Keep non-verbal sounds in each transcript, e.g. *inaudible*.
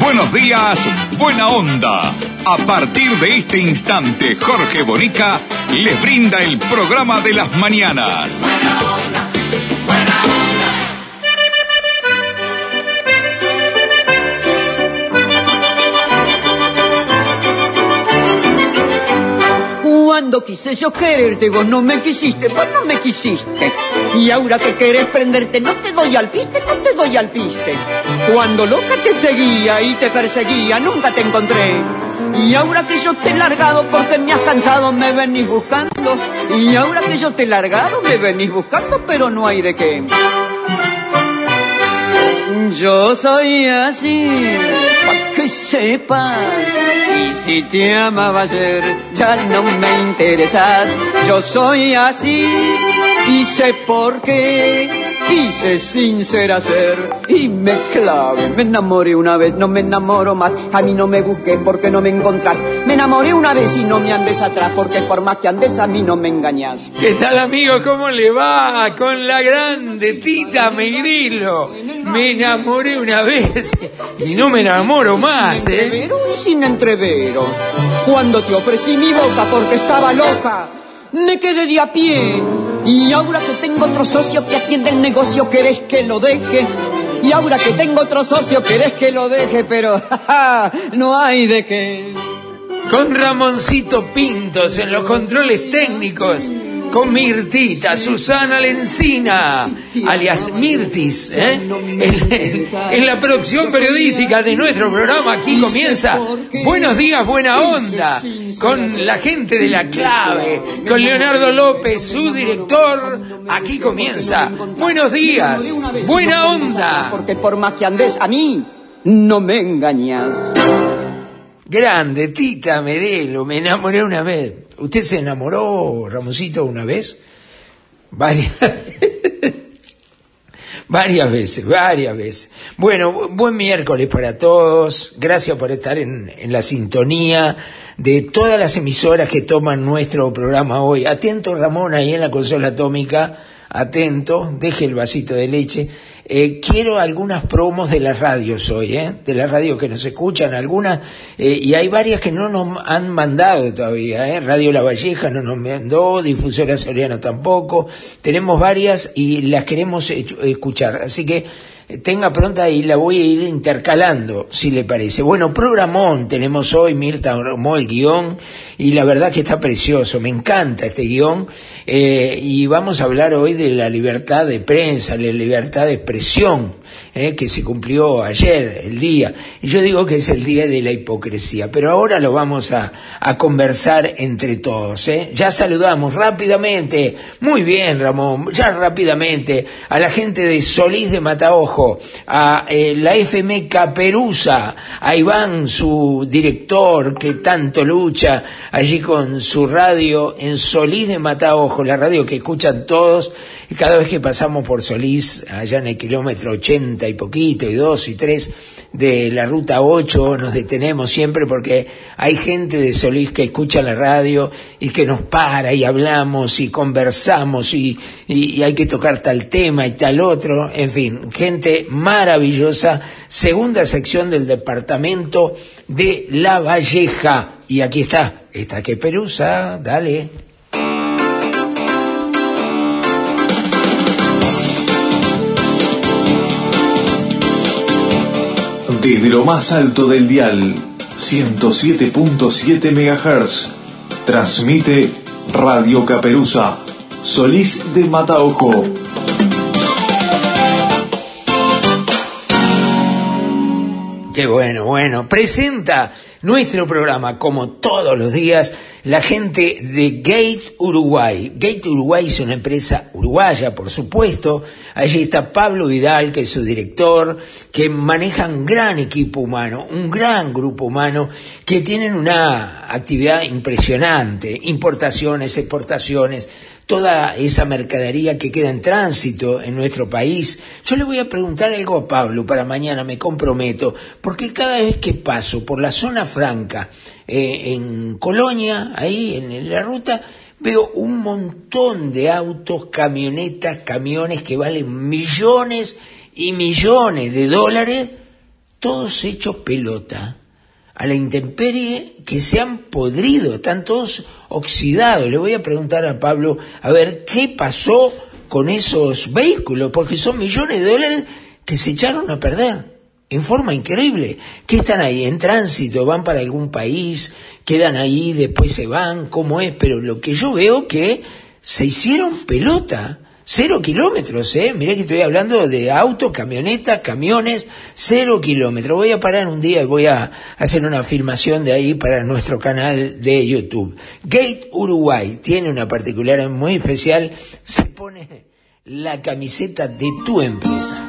Buenos días, Buena Onda. A partir de este instante, Jorge Bonica les brinda el programa de las mañanas. Cuando quise yo quererte, vos no me quisiste, vos no me quisiste. Y ahora que querés prenderte, no te doy al piste, no te doy al piste. Cuando loca te seguía y te perseguía, nunca te encontré. Y ahora que yo te he largado porque me has cansado, me venís buscando. Y ahora que yo te he largado, me venís buscando, pero no hay de qué. Yo soy así, pa' que sepas. Y si te amaba ayer, ya no me interesas. Yo soy así, y sé por qué. Quise sincera ser y me clave. Me enamoré una vez, no me enamoro más. A mí no me busques porque no me encontrás. Me enamoré una vez y no me andes atrás porque por más que andes a mí no me engañas. ¿Qué tal amigos? ¿Cómo le va? Con la grande Tita Megrilo. Me enamoré una vez y no me enamoro más, sin ¿eh? entrevero y sin entrevero. Cuando te ofrecí mi boca porque estaba loca, me quedé de a pie. Y ahora que tengo otro socio que atiende el negocio, querés que lo deje. Y ahora que tengo otro socio, querés que lo deje, pero *laughs* jaja, no hay de qué. Con Ramoncito Pintos en los controles técnicos. Con Mirtita, Susana Lencina, alias Mirtis, ¿eh? en, en- en la producción periodística de nuestro programa. Aquí comienza Buenos días, buena onda, con la gente de la clave, con Leonardo López, su director. Aquí comienza Buenos días, buena onda. Porque por más que andes a mí, no me engañas. Grande, Tita Merelo, me enamoré una vez. ¿Usted se enamoró, Ramoncito, una vez? Varias. *laughs* varias veces, varias veces. Bueno, bu- buen miércoles para todos. Gracias por estar en, en la sintonía de todas las emisoras que toman nuestro programa hoy. Atento, Ramón, ahí en la consola atómica. Atento, deje el vasito de leche. Eh, quiero algunas promos de las radios hoy, ¿eh? de las radios que nos escuchan, algunas, eh, y hay varias que no nos han mandado todavía, ¿eh? Radio La Valleja no nos mandó, Difusora Soriano tampoco, tenemos varias y las queremos eh, escuchar, así que eh, tenga pronta y la voy a ir intercalando, si le parece. Bueno, programón tenemos hoy, Mirta armó el guion y la verdad que está precioso, me encanta este guion eh, y vamos a hablar hoy de la libertad de prensa, la libertad de expresión eh, que se cumplió ayer, el día. Y yo digo que es el día de la hipocresía, pero ahora lo vamos a, a conversar entre todos. ¿eh? Ya saludamos rápidamente, muy bien Ramón, ya rápidamente a la gente de Solís de Mataojo, a eh, la FM Caperuza, a Iván, su director que tanto lucha allí con su radio en Solís de Mataojo, la radio que escuchan todos, y cada vez que pasamos por Solís, allá en el kilómetro 80 y poquito, y 2 y 3 de la ruta 8, nos detenemos siempre porque hay gente de Solís que escucha la radio y que nos para y hablamos y conversamos y, y- y hay que tocar tal tema y tal otro, en fin, gente maravillosa, segunda sección del departamento de La Valleja. Y aquí está, esta que perusa, dale. Desde lo más alto del dial, 107.7 MHz, transmite Radio Caperuza, Solís de Mataojo. Qué bueno, bueno. Presenta nuestro programa, como todos los días, la gente de Gate Uruguay. Gate Uruguay es una empresa uruguaya, por supuesto. Allí está Pablo Vidal, que es su director, que maneja un gran equipo humano, un gran grupo humano, que tienen una actividad impresionante. Importaciones, exportaciones, toda esa mercadería que queda en tránsito en nuestro país. Yo le voy a preguntar algo a Pablo para mañana, me comprometo, porque cada vez que paso por la zona franca, eh, en Colonia, ahí en la ruta, veo un montón de autos, camionetas, camiones que valen millones y millones de dólares, todos hechos pelota a la intemperie que se han podrido, están todos oxidados. Le voy a preguntar a Pablo a ver qué pasó con esos vehículos, porque son millones de dólares que se echaron a perder en forma increíble, que están ahí en tránsito, van para algún país, quedan ahí, después se van, cómo es, pero lo que yo veo que se hicieron pelota Cero kilómetros, ¿eh? Mirá que estoy hablando de autos, camionetas, camiones, cero kilómetros. Voy a parar un día y voy a hacer una filmación de ahí para nuestro canal de YouTube. Gate Uruguay tiene una particularidad muy especial. Se pone la camiseta de tu empresa.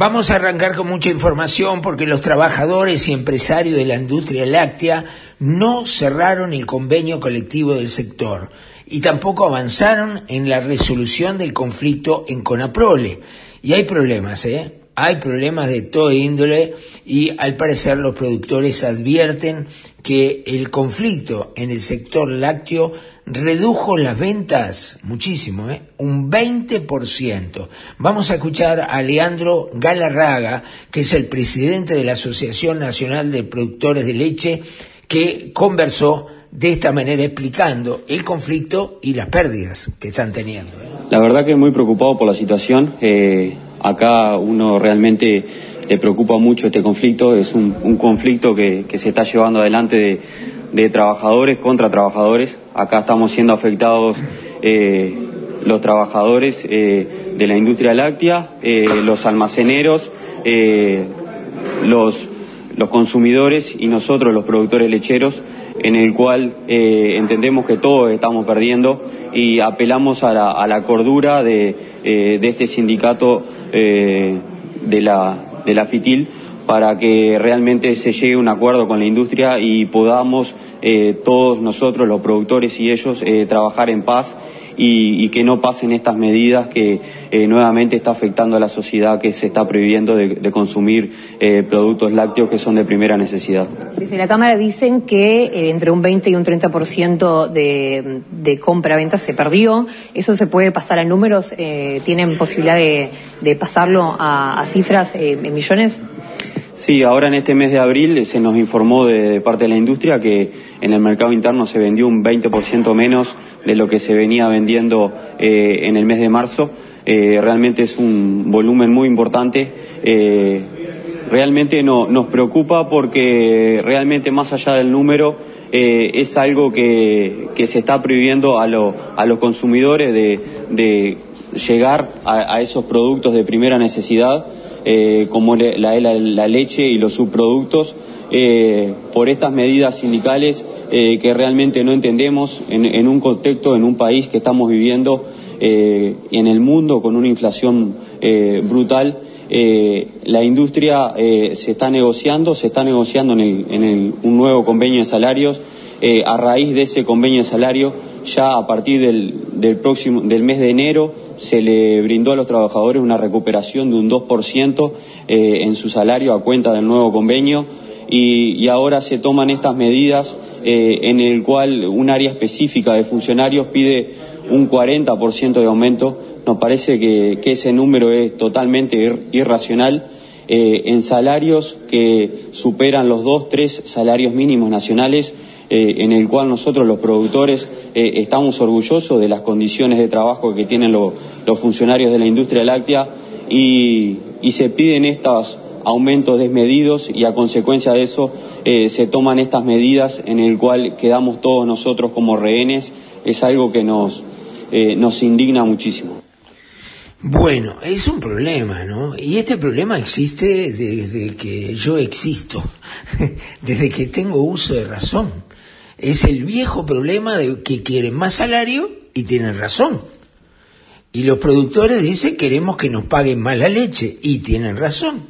Vamos a arrancar con mucha información porque los trabajadores y empresarios de la industria láctea no cerraron el convenio colectivo del sector y tampoco avanzaron en la resolución del conflicto en Conaprole. Y hay problemas, ¿eh? Hay problemas de todo índole y al parecer los productores advierten que el conflicto en el sector lácteo redujo las ventas muchísimo, ¿eh? un 20%. Vamos a escuchar a Leandro Galarraga, que es el presidente de la Asociación Nacional de Productores de Leche, que conversó de esta manera explicando el conflicto y las pérdidas que están teniendo. ¿eh? La verdad que muy preocupado por la situación. Eh, acá uno realmente le preocupa mucho este conflicto. Es un, conflicto que, que, se está llevando adelante de, de trabajadores contra trabajadores. Acá estamos siendo afectados eh, los trabajadores eh, de la industria láctea, eh, los almaceneros, los, los consumidores y nosotros los productores lecheros, en el cual entendemos que todos estamos perdiendo y apelamos a la, a la cordura de, de este sindicato de, la, de la FITIL para que realmente se llegue a un acuerdo con la industria y podamos eh, todos nosotros, los productores y ellos, eh, trabajar en paz y, que no pasen estas medidas que eh, nuevamente está afectando a la sociedad que se está prohibiendo de, consumir productos lácteos que son de primera necesidad. Desde la Cámara dicen que entre un 20 y un 30% de, de compra-venta se perdió. ¿Eso se puede pasar a números? ¿Tienen posibilidad de, pasarlo a, a cifras en millones? Sí, ahora en este mes de abril se nos informó de, parte de la industria que en el mercado interno se vendió un 20% menos de lo que se venía vendiendo eh, en el mes de marzo. Eh, realmente es un volumen muy importante. Eh, realmente no, nos preocupa porque realmente más allá del número es algo que, se está prohibiendo a, a los consumidores de, llegar a esos productos de primera necesidad eh, como la, la, leche y los subproductos, eh, por estas medidas sindicales eh, que realmente no entendemos en, un contexto, en un país que estamos viviendo en el mundo con una inflación brutal. la industria se está negociando, se está negociando en, un nuevo convenio de salarios. a raíz de ese convenio de salario, ya a partir del, próximo, del mes de enero, se le brindó a los trabajadores una recuperación de un 2% eh, en su salario a cuenta del nuevo convenio y, ahora se toman estas medidas eh, en el cual un área específica de funcionarios pide un 40% de aumento. Nos parece que, ese número es totalmente irracional. Eh, en salarios que superan los dos, tres salarios mínimos nacionales, en el cual nosotros los productores eh, estamos orgullosos de las condiciones de trabajo que tienen los funcionarios de la industria láctea y, se piden estos aumentos desmedidos y a consecuencia de eso eh, se toman estas medidas en el cual quedamos todos nosotros como rehenes. Es algo que nos, eh, nos indigna muchísimo. Bueno, es un problema, ¿no? Y este problema existe desde que yo existo, *laughs* desde que tengo uso de razón. Es el viejo problema de que quieren más salario y tienen razón. Y los productores dicen queremos que nos paguen más la leche y tienen razón.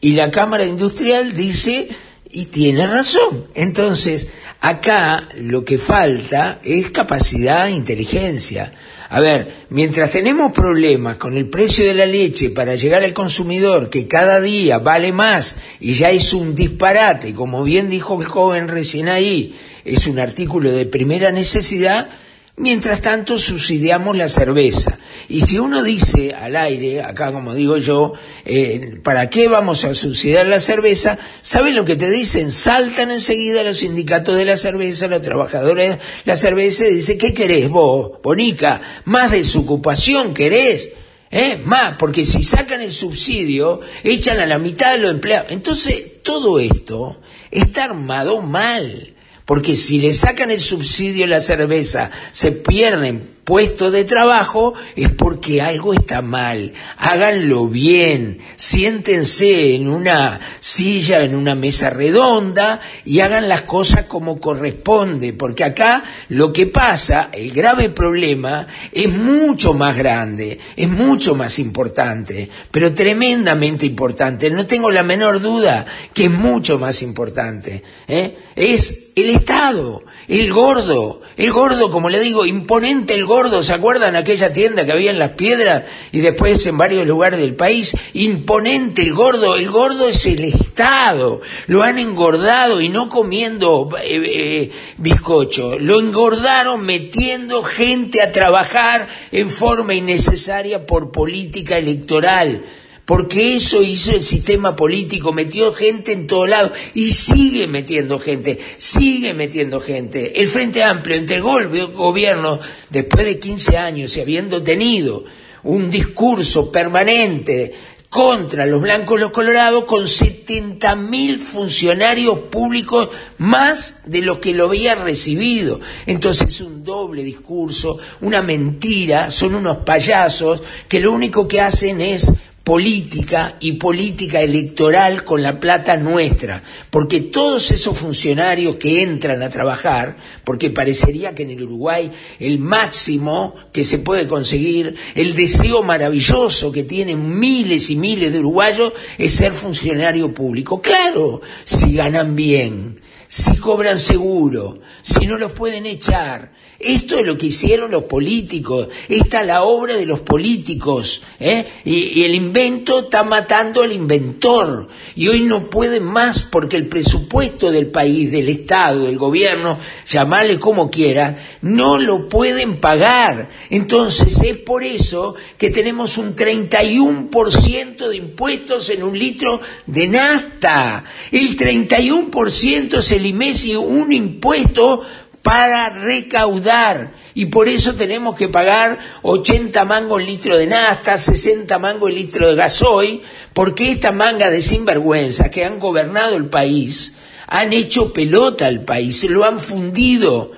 Y la Cámara Industrial dice y tiene razón. Entonces, acá lo que falta es capacidad e inteligencia. A ver, mientras tenemos problemas con el precio de la leche para llegar al consumidor, que cada día vale más y ya es un disparate, como bien dijo el joven recién ahí, es un artículo de primera necesidad, Mientras tanto subsidiamos la cerveza. Y si uno dice al aire, acá como digo yo, eh, ¿para qué vamos a subsidiar la cerveza? ¿Saben lo que te dicen? Saltan enseguida los sindicatos de la cerveza, los trabajadores de la cerveza y dicen, ¿qué querés vos, Bonica? ¿Más desocupación querés? ¿Eh? Más, porque si sacan el subsidio, echan a la mitad de los empleados. Entonces, todo esto está armado mal. Porque si le sacan el subsidio a la cerveza, se pierden puesto de trabajo es porque algo está mal. Háganlo bien, siéntense en una silla, en una mesa redonda y hagan las cosas como corresponde, porque acá lo que pasa, el grave problema, es mucho más grande, es mucho más importante, pero tremendamente importante. No tengo la menor duda que es mucho más importante. ¿eh? Es el Estado, el gordo, el gordo, como le digo, imponente el gordo, ¿se acuerdan aquella tienda que había en las piedras y después en varios lugares del país? Imponente el gordo, el gordo es el Estado, lo han engordado y no comiendo eh, eh, bizcocho, lo engordaron metiendo gente a trabajar en forma innecesaria por política electoral porque eso hizo el sistema político, metió gente en todos lados y sigue metiendo gente, sigue metiendo gente. El Frente Amplio entregó el gobierno después de 15 años y habiendo tenido un discurso permanente contra los blancos y los colorados con 70 mil funcionarios públicos más de los que lo había recibido. Entonces es un doble discurso, una mentira, son unos payasos que lo único que hacen es política y política electoral con la plata nuestra, porque todos esos funcionarios que entran a trabajar, porque parecería que en el Uruguay el máximo que se puede conseguir, el deseo maravilloso que tienen miles y miles de uruguayos es ser funcionario público. Claro, si ganan bien, si cobran seguro, si no los pueden echar, esto es lo que hicieron los políticos, esta es la obra de los políticos, ¿eh? y, el invento está matando al inventor, y hoy no pueden más porque el presupuesto del país, del Estado, del gobierno, llamarle como quiera, no lo pueden pagar. Entonces es por eso que tenemos un 31% de impuestos en un litro de nafta. El 31% es el IMESI, un impuesto para recaudar y por eso tenemos que pagar 80 mangos el litro de nafta, 60 mangos el litro de gasoil, porque esta manga de sinvergüenza que han gobernado el país han hecho pelota al país, lo han fundido.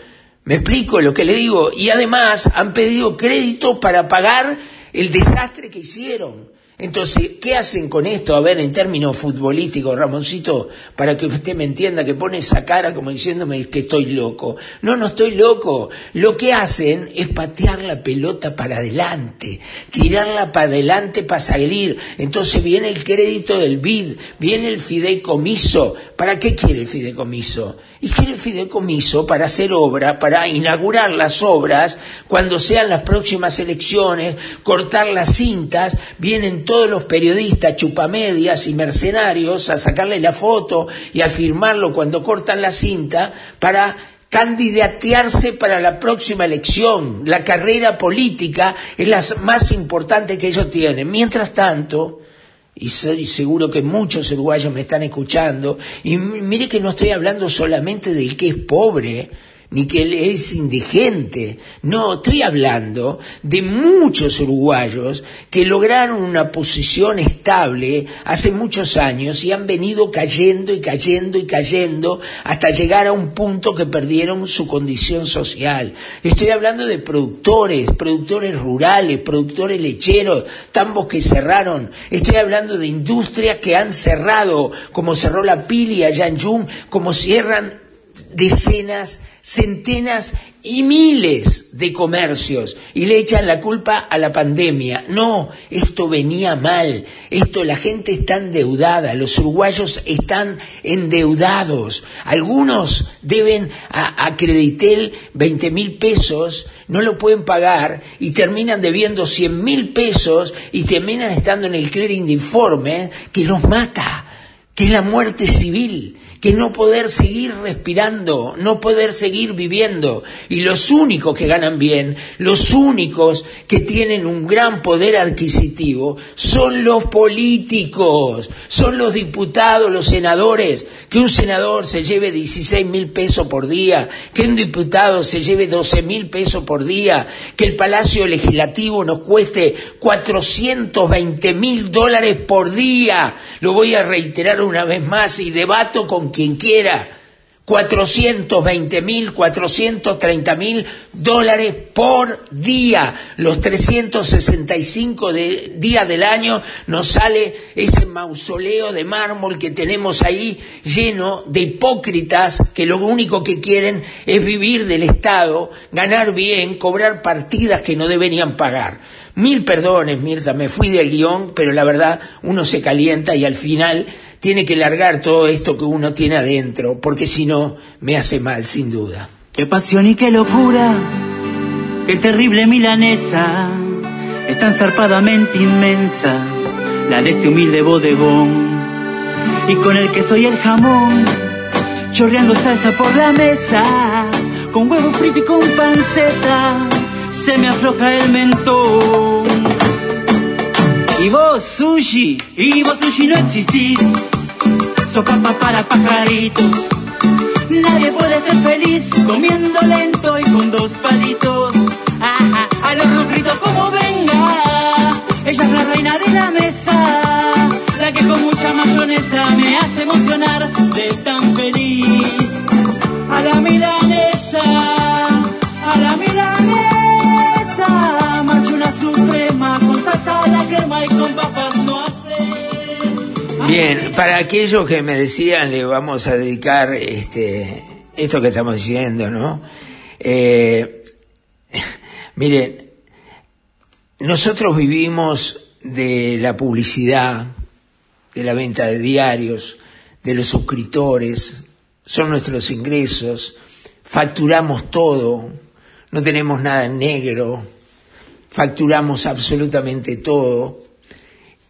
¿Me explico lo que le digo? Y además han pedido crédito para pagar el desastre que hicieron. Entonces, ¿qué hacen con esto? A ver, en términos futbolísticos, Ramoncito, para que usted me entienda, que pone esa cara como diciéndome que estoy loco. No, no estoy loco. Lo que hacen es patear la pelota para adelante, tirarla para adelante para salir. Entonces viene el crédito del BID, viene el fideicomiso. ¿Para qué quiere el fideicomiso? Y quiere el fideicomiso para hacer obra, para inaugurar las obras, cuando sean las próximas elecciones, cortar las cintas, vienen todos los periodistas chupamedias y mercenarios a sacarle la foto y a firmarlo cuando cortan la cinta para candidatearse para la próxima elección. La carrera política es la más importante que ellos tienen. Mientras tanto, y soy seguro que muchos uruguayos me están escuchando, y mire que no estoy hablando solamente del que es pobre, ni que él es indigente. No, estoy hablando de muchos uruguayos que lograron una posición estable hace muchos años y han venido cayendo y cayendo y cayendo hasta llegar a un punto que perdieron su condición social. Estoy hablando de productores, productores rurales, productores lecheros, tambos que cerraron. Estoy hablando de industrias que han cerrado, como cerró la Pili allá en Yum, como cierran decenas centenas y miles de comercios y le echan la culpa a la pandemia. No, esto venía mal, esto la gente está endeudada, los uruguayos están endeudados, algunos deben a, a Creditel 20 mil pesos, no lo pueden pagar y terminan debiendo 100 mil pesos y terminan estando en el clearing de informe que los mata, que es la muerte civil que no poder seguir respirando, no poder seguir viviendo. Y los únicos que ganan bien, los únicos que tienen un gran poder adquisitivo, son los políticos, son los diputados, los senadores, que un senador se lleve 16 mil pesos por día, que un diputado se lleve 12 mil pesos por día, que el Palacio Legislativo nos cueste 420 mil dólares por día. Lo voy a reiterar una vez más y debato con quien quiera, 420 mil, 430 mil dólares por día. Los 365 de, días del año nos sale ese mausoleo de mármol que tenemos ahí lleno de hipócritas que lo único que quieren es vivir del Estado, ganar bien, cobrar partidas que no deberían pagar. Mil perdones, Mirta, me fui del guion, pero la verdad uno se calienta y al final tiene que largar todo esto que uno tiene adentro, porque si no, me hace mal, sin duda. Qué pasión y qué locura, qué terrible milanesa, es tan zarpadamente inmensa, la de este humilde bodegón. Y con el queso y el jamón, chorreando salsa por la mesa, con huevo frito y con panceta, se me afloja el mentón. Y vos, sushi, y vos, sushi, no existís sopa para pajaritos. Nadie puede ser feliz comiendo lento y con dos palitos. Ajá, a los gritos como venga. Ella es la reina de la mesa, la que con mucha mayonesa me hace emocionar de tan feliz. Bien, para aquellos que me decían, le vamos a dedicar este, esto que estamos diciendo, ¿no? Eh, *laughs* miren, nosotros vivimos de la publicidad, de la venta de diarios, de los suscriptores, son nuestros ingresos, facturamos todo, no tenemos nada en negro, facturamos absolutamente todo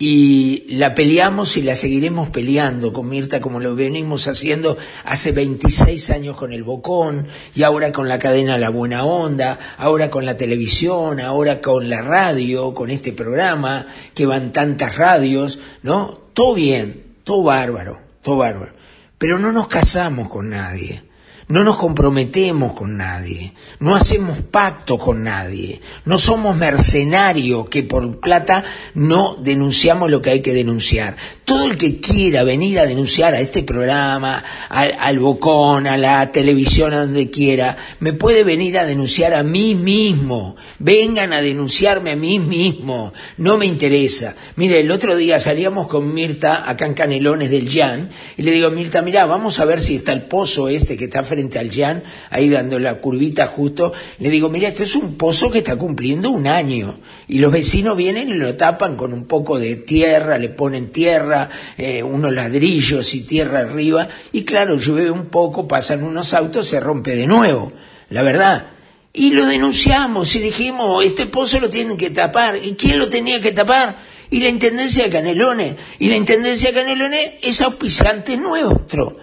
y la peleamos y la seguiremos peleando con Mirta como lo venimos haciendo hace 26 años con el Bocón y ahora con la cadena La Buena Onda, ahora con la televisión, ahora con la radio, con este programa, que van tantas radios, ¿no? Todo bien, todo bárbaro, todo bárbaro. Pero no nos casamos con nadie. No nos comprometemos con nadie, no hacemos pacto con nadie, no somos mercenarios que por plata no denunciamos lo que hay que denunciar. Todo el que quiera venir a denunciar a este programa, al, Bocón, a la televisión, a donde quiera, me puede venir a denunciar a mí mismo. Vengan a denunciarme a mí mismo. No me interesa. Mire, el otro día salíamos con Mirta acá en Canelones del Jan y le digo, Mirta, mira, vamos a ver si está el pozo este que está frente al Jan, ahí dando la curvita justo, le digo, mira, esto es un pozo que está cumpliendo un año, y los vecinos vienen y lo tapan con un poco de tierra, le ponen tierra, eh, unos ladrillos y tierra arriba, y claro, llueve un poco, pasan unos autos, se rompe de nuevo, la verdad. Y lo denunciamos y dijimos, este pozo lo tienen que tapar. ¿Y quién lo tenía que tapar? Y la Intendencia de Canelones. Y la Intendencia de Canelones es auspiciante nuestro.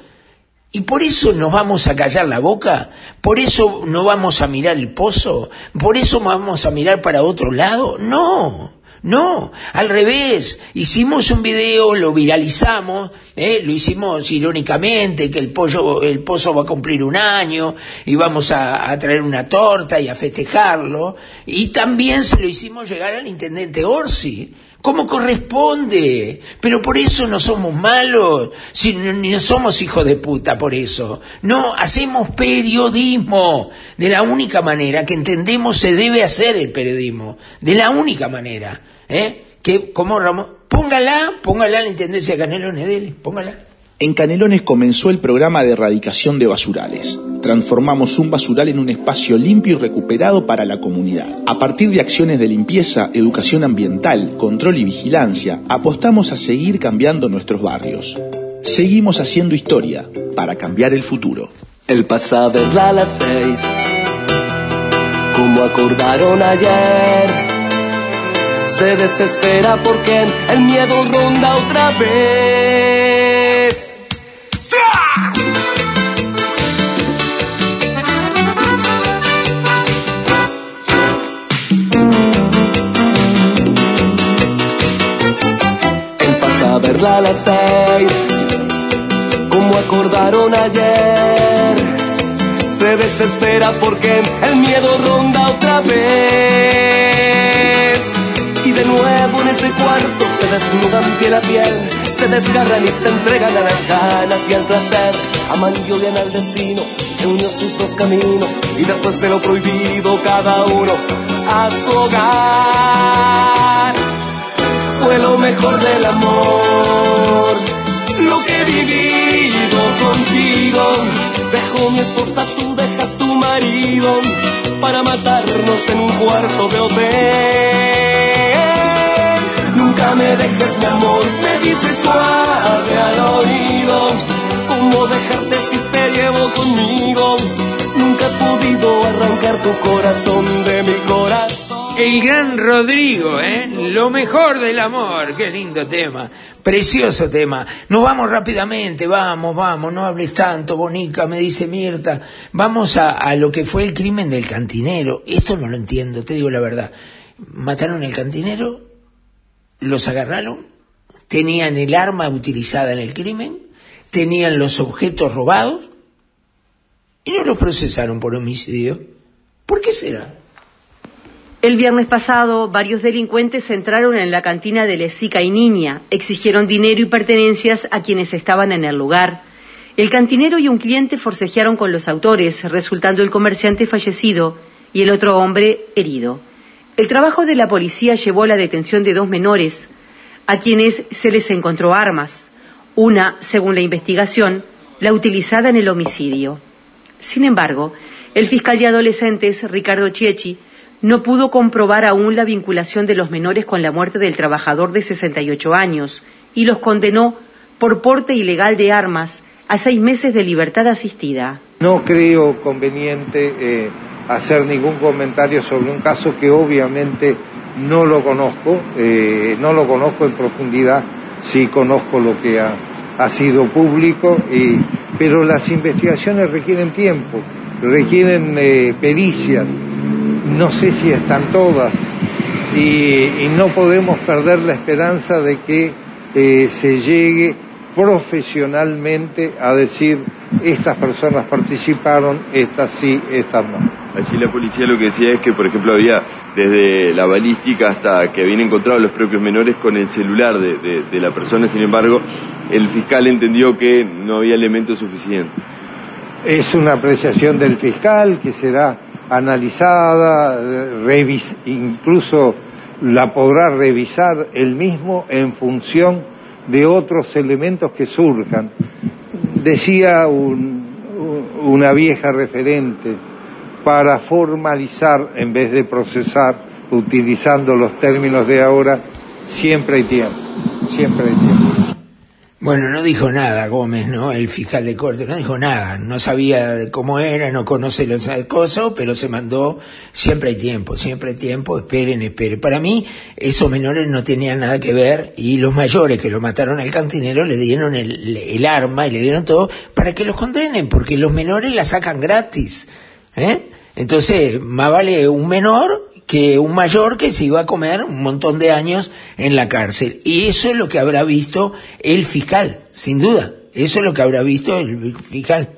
Y por eso nos vamos a callar la boca, por eso no vamos a mirar el pozo, por eso vamos a mirar para otro lado. No, No, al revés, hicimos un video, lo viralizamos, ¿eh? lo hicimos irónicamente, que el pollo, el pozo va a cumplir un año y vamos a, a, traer una torta y a festejarlo, y también se lo hicimos llegar al intendente Orsi como corresponde. Pero por eso no somos malos, si ni somos hijos de puta por eso. No, hacemos periodismo de la única manera que entendemos se debe hacer el periodismo, de la única manera, ¿eh? Que como Ramón, póngala, póngala la intendencia de Canelones de póngala. En Canelones comenzó el programa de erradicación de basurales. Transformamos un basural en un espacio limpio y recuperado para la comunidad. A partir de acciones de limpieza, educación ambiental, control y vigilancia, apostamos a seguir cambiando nuestros barrios. Seguimos haciendo historia para cambiar el futuro. El pasado a las seis, como acordaron ayer, se desespera porque el miedo ronda otra vez. Verla a las seis, como acordaron ayer. Se desespera porque el miedo ronda otra vez. Y de nuevo en ese cuarto se desnudan piel a piel, se desgarran y se entregan a las ganas y al placer. Aman y odian al destino que unió sus dos caminos y después de lo prohibido cada uno a su hogar fue lo mejor del amor. Lo que he vivido contigo. Dejo mi esposa, tú dejas tu marido para matarnos en un cuarto de hotel. Me dejes mi amor, me dices suave al oído. ¿Cómo dejarte si te llevo conmigo? Nunca he podido arrancar tu corazón de mi corazón. El gran Rodrigo, ¿eh? Lo mejor del amor. Qué lindo tema. Precioso tema. Nos vamos rápidamente, vamos, vamos, no hables tanto, Bonica, me dice Mirta. Vamos a, a lo que fue el crimen del cantinero. Esto no lo entiendo, te digo la verdad. Mataron al cantinero, los agarraron, tenían el arma utilizada en el crimen, tenían los objetos robados y no los procesaron por homicidio. ¿Por qué será? El viernes pasado, varios delincuentes entraron en la cantina de Lesica y Niña, exigieron dinero y pertenencias a quienes estaban en el lugar. El cantinero y un cliente forcejearon con los autores, resultando el comerciante fallecido y el otro hombre herido. El trabajo de la policía llevó a la detención de dos menores, a quienes se les encontró armas, una, según la investigación, la utilizada en el homicidio. Sin embargo, el fiscal de adolescentes, Ricardo Chiechi, no pudo comprobar aún la vinculación de los menores con la muerte del trabajador de 68 años y los condenó por porte ilegal de armas a seis meses de libertad asistida. No creo conveniente eh, hacer ningún comentario sobre un caso que obviamente no lo conozco, eh, no lo conozco en profundidad, sí conozco lo que ha, sido público, eh, pero las investigaciones requieren tiempo, requieren eh, pericias, no sé si están todas y, y no podemos perder la esperanza de que eh, se llegue profesionalmente a decir estas personas participaron, estas sí, estas no. Allí la policía lo que decía es que, por ejemplo, había desde la balística hasta que habían encontrado los propios menores con el celular de, de, la persona, sin embargo, el fiscal entendió que no había elementos suficientes. Es una apreciación del fiscal que será analizada, incluso la podrá revisar él mismo en función de otros elementos que surjan. Decía un, una vieja referente, para formalizar en vez de procesar, utilizando los términos de ahora, siempre hay tiempo, siempre hay tiempo. Bueno, no dijo nada Gómez, ¿no? El fiscal de corte, no dijo nada, no sabía cómo era, no conoce los cosas, pero se mandó, siempre hay tiempo, siempre hay tiempo, esperen, esperen. Para mí, esos menores no tenían nada que ver y los mayores que lo mataron al cantinero le dieron el, el arma y le dieron todo para que los condenen, porque los menores la sacan gratis, ¿eh? Entonces, más vale un menor que un mayor que se iba a comer un montón de años en la cárcel. Y eso es lo que habrá visto el fiscal, sin duda. Eso es lo que habrá visto el fiscal.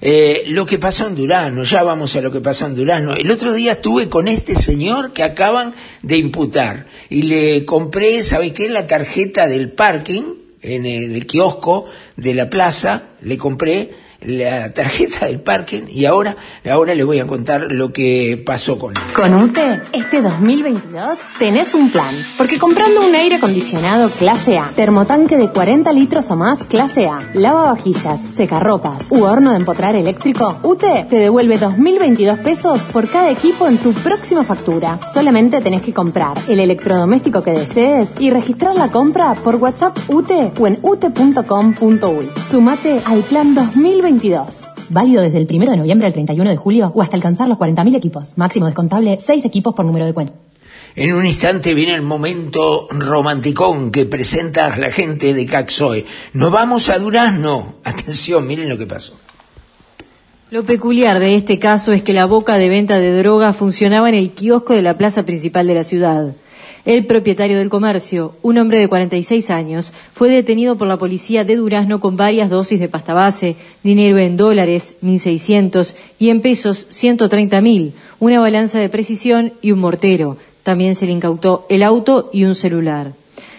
Eh, lo que pasó en Durano, ya vamos a lo que pasó en Durano. El otro día estuve con este señor que acaban de imputar y le compré, ¿sabe qué? La tarjeta del parking en el kiosco de la plaza, le compré la tarjeta del parking y ahora, ahora le voy a contar lo que pasó con él. Con UTE, este 2022 tenés un plan. Porque comprando un aire acondicionado clase A, termotanque de 40 litros o más clase A, lavavajillas, secarropas u horno de empotrar eléctrico, UTE te devuelve 2.022 pesos por cada equipo en tu próxima factura. Solamente tenés que comprar el electrodoméstico que desees y registrar la compra por WhatsApp UTE o en ute.com.uy. Sumate al plan 2022 Válido desde el 1 de noviembre al 31 de julio o hasta alcanzar los 40.000 equipos. Máximo descontable 6 equipos por número de cuenta. En un instante viene el momento romanticón que presenta la gente de Caxoe. ¿No vamos a Durazno? *laughs* Atención, miren lo que pasó. Lo peculiar de este caso es que la boca de venta de droga funcionaba en el kiosco de la plaza principal de la ciudad. El propietario del comercio, un hombre de 46 años, fue detenido por la policía de Durazno con varias dosis de pasta base, dinero en dólares, 1.600, y en pesos, 130.000, una balanza de precisión y un mortero. También se le incautó el auto y un celular.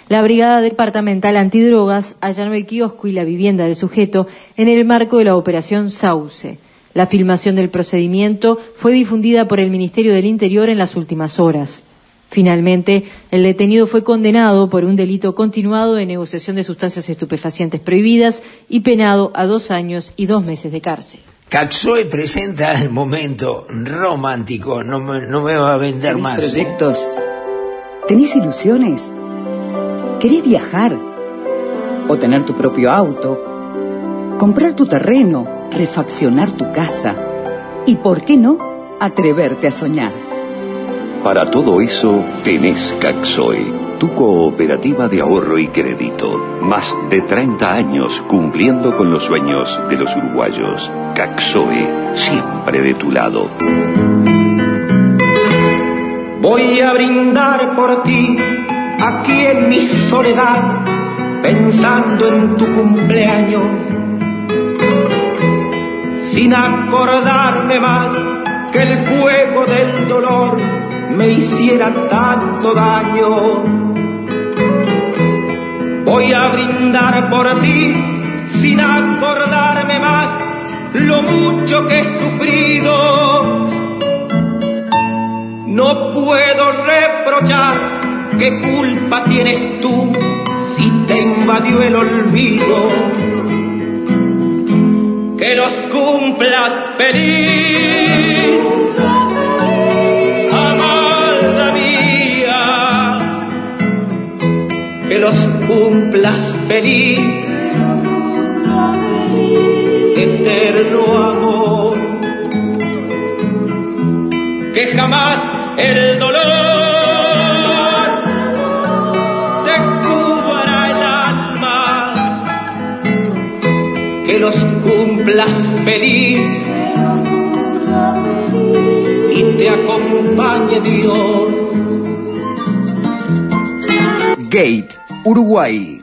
La Brigada Departamental Antidrogas allanó el kiosco y la vivienda del sujeto en el marco de la Operación Sauce. La filmación del procedimiento fue difundida por el Ministerio del Interior en las últimas horas. Finalmente, el detenido fue condenado por un delito continuado de negociación de sustancias estupefacientes prohibidas y penado a dos años y dos meses de cárcel. Caxoe presenta el momento romántico, no me, no me va a vender más. proyectos? ¿Tenés ilusiones? ¿Querés viajar? ¿O tener tu propio auto? ¿Comprar tu terreno? ¿Refaccionar tu casa? ¿Y por qué no? Atreverte a soñar. Para todo eso tenés Caxoe, tu cooperativa de ahorro y crédito. Más de 30 años cumpliendo con los sueños de los uruguayos. Caxoe, siempre de tu lado. Voy a brindar por ti, aquí en mi soledad, pensando en tu cumpleaños, sin acordarme más que el fuego del dolor me hiciera tanto daño. Voy a brindar por ti sin acordarme más lo mucho que he sufrido. No puedo reprochar qué culpa tienes tú si te invadió el olvido. Que los cumplas feliz. Cumplas feliz, eterno amor, que jamás el dolor te cubra el alma, que los cumplas feliz y te acompañe Dios. Gate Uruguay,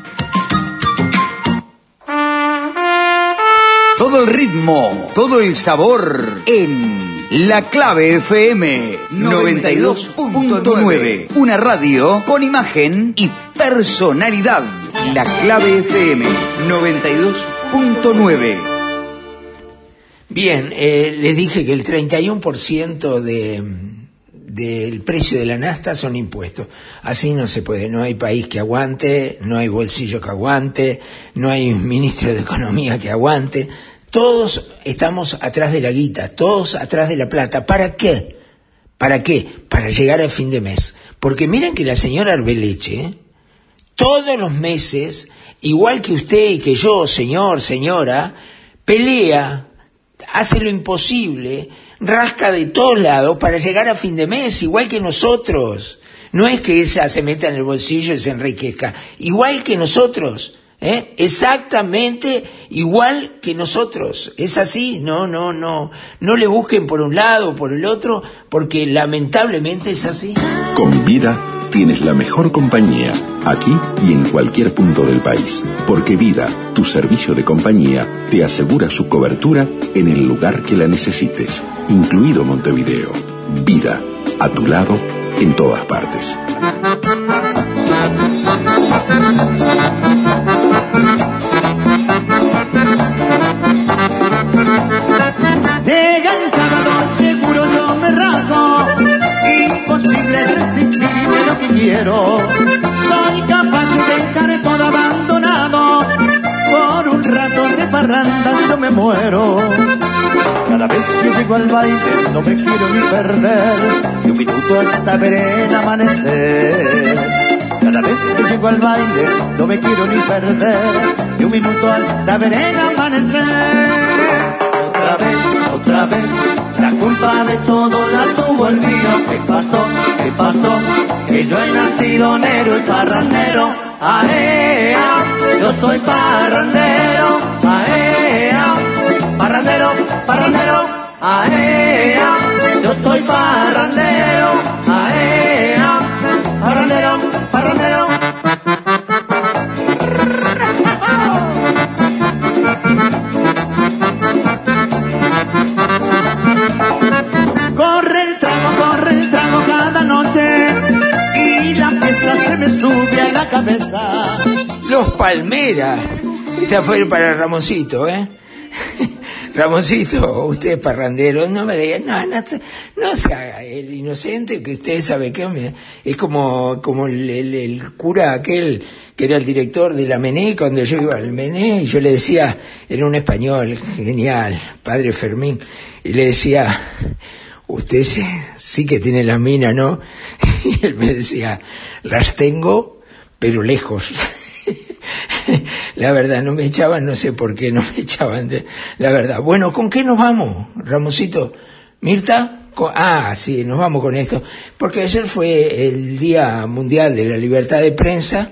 Todo el ritmo, todo el sabor en La Clave FM 92.9. Una radio con imagen y personalidad. La Clave FM 92.9. Bien, eh, les dije que el 31% de, del precio de la nasta son impuestos. Así no se puede, no hay país que aguante, no hay bolsillo que aguante, no hay *laughs* ministro de Economía que aguante. Todos estamos atrás de la guita, todos atrás de la plata. ¿Para qué? ¿Para qué? Para llegar al fin de mes. Porque miren que la señora Arbeleche, todos los meses igual que usted y que yo, señor, señora, pelea, hace lo imposible, rasca de todos lados para llegar a fin de mes, igual que nosotros. No es que esa se meta en el bolsillo y se enriquezca, igual que nosotros. ¿Eh? Exactamente igual que nosotros. Es así, no, no, no. No le busquen por un lado o por el otro, porque lamentablemente es así. Con vida tienes la mejor compañía, aquí y en cualquier punto del país. Porque Vida, tu servicio de compañía, te asegura su cobertura en el lugar que la necesites, incluido Montevideo. Vida, a tu lado, en todas partes. Llega el sábado, seguro yo me rajo. Imposible resistirme lo que quiero. Soy capaz de dejar todo abandonado. Por un rato de parranda yo me muero. Cada vez que llego al baile no me quiero ni perder. Y un minuto hasta ver el amanecer. Cada vez que llego al baile no me quiero ni perder. Minuto hasta ver el amanecer. Otra vez, otra vez, la culpa de todo la tuvo el mío. ¿Qué pasó? ¿Qué pasó? Que yo he nacido negro y parrandero. Aea, yo soy parrandero. Aea, parrandero, parrandero. Aea, yo soy parrandero. Aea, parrandero, parrandero. Los Palmeras. Esta fue para Ramoncito, ¿eh? *laughs* Ramoncito, usted es parrandero, no me diga, no, no, no se haga el inocente, que usted sabe que es como, como el, cura aquel que era el director de la Mené, cuando yo iba al Mené, y yo le decía, era un español genial, padre Fermín, y le decía, usted sí, sí que tiene la mina, ¿no? *laughs* Y él me decía, las tengo, pero lejos. *laughs* La verdad, no me echaban, no sé por qué no me *laughs* echaban. de- la verdad. Bueno, ¿con qué nos vamos, Ramosito? ¿Mirta? Con- ah, sí, nos vamos con esto. Porque ayer fue el Día Mundial de la Libertad de Prensa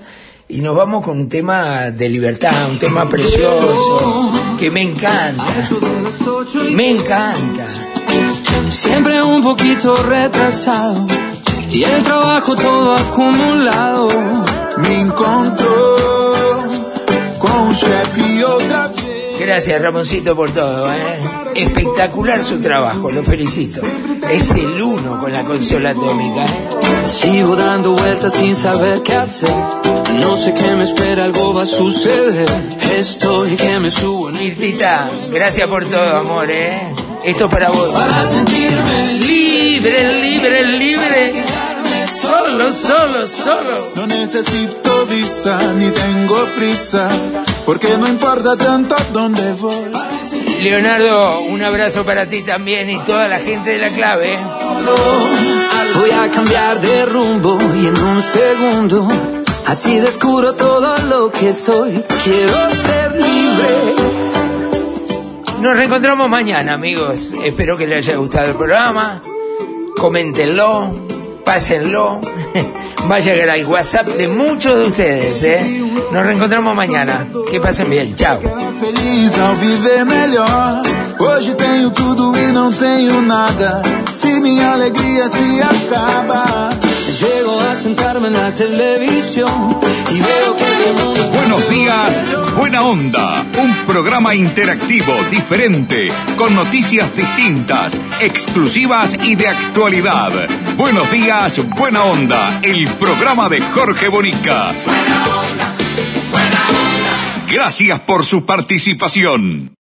y nos vamos con un tema de libertad, un tema precioso, que me encanta. Me encanta. Siempre un poquito retrasado y el trabajo todo acumulado. Me encontró con un chef y otra vez. Gracias, Ramoncito, por todo. ¿eh? Espectacular su trabajo, lo felicito. Es el uno con la consola atómica. ¿eh? Sigo dando vueltas sin saber qué hacer. No sé qué me espera, algo va a suceder. Estoy que me subo en Mirtita, gracias por todo, amor. ¿eh? Esto es para vos. Para sentirme libre, libre, libre. Solo, solo, solo. No necesito visa ni tengo prisa, porque no importa tanto dónde voy. Leonardo, un abrazo para ti también y toda la gente de la clave. ¿eh? Voy a cambiar de rumbo y en un segundo así descubro todo lo que soy. Quiero ser libre. Nos reencontramos mañana, amigos. Espero que les haya gustado el programa. Coméntenlo, pásenlo. Va a llegar al WhatsApp de muchos de ustedes, ¿eh? Nos reencontramos mañana. Que pasen bien. Chao. Feliz ao viver melhor. Hoje tenho tudo e não tenho nada. Se minha alegria se acaba. Llego a sentarme en la televisión y veo que mundo es Buenos días, buena onda. Un programa interactivo, diferente, con noticias distintas, exclusivas y de actualidad. Buenos días, buena onda. El programa de Jorge Bonica. Gracias por su participación.